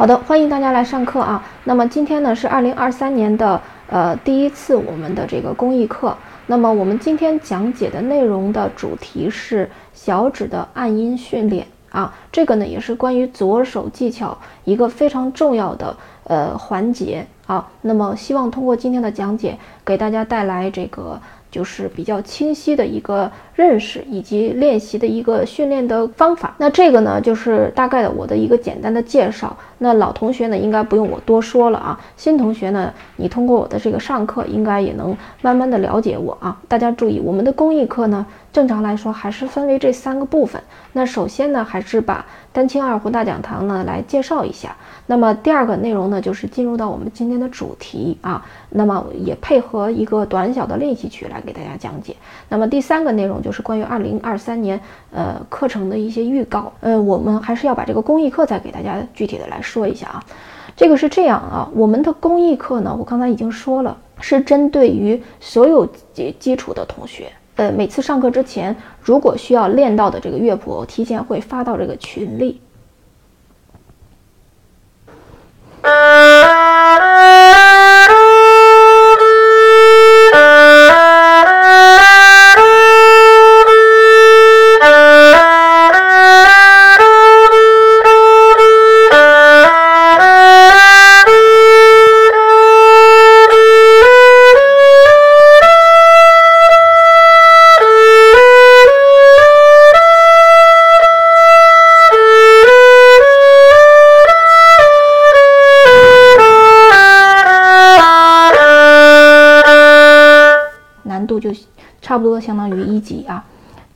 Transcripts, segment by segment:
好的，欢迎大家来上课啊。那么今天呢是二零二三年的呃第一次我们的这个公益课。那么我们今天讲解的内容的主题是小指的按音训练啊。这个呢也是关于左手技巧一个非常重要的呃环节啊。那么希望通过今天的讲解给大家带来这个。就是比较清晰的一个认识以及练习的一个训练的方法。那这个呢，就是大概的我的一个简单的介绍。那老同学呢，应该不用我多说了啊。新同学呢，你通过我的这个上课，应该也能慢慢的了解我啊。大家注意，我们的公益课呢，正常来说还是分为这三个部分。那首先呢，还是把丹青二胡大讲堂呢来介绍一下。那么第二个内容呢，就是进入到我们今天的主题啊。那么也配合一个短小的练习曲来给大家讲解。那么第三个内容就是关于二零二三年呃课程的一些预告。呃，我们还是要把这个公益课再给大家具体的来说一下啊。这个是这样啊，我们的公益课呢，我刚才已经说了，是针对于所有基基础的同学。呃，每次上课之前，如果需要练到的这个乐谱，我提前会发到这个群里。就差不多相当于一级啊，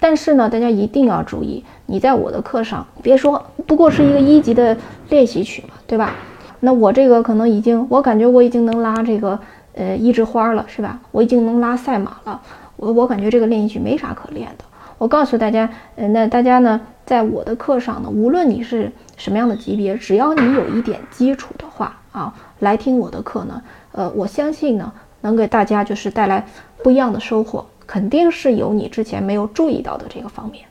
但是呢，大家一定要注意，你在我的课上，别说不过是一个一级的练习曲嘛，对吧？那我这个可能已经，我感觉我已经能拉这个呃一枝花了，是吧？我已经能拉赛马了，我我感觉这个练习曲没啥可练的。我告诉大家，呃，那大家呢，在我的课上呢，无论你是什么样的级别，只要你有一点基础的话啊，来听我的课呢，呃，我相信呢，能给大家就是带来不一样的收获。肯定是有你之前没有注意到的这个方面。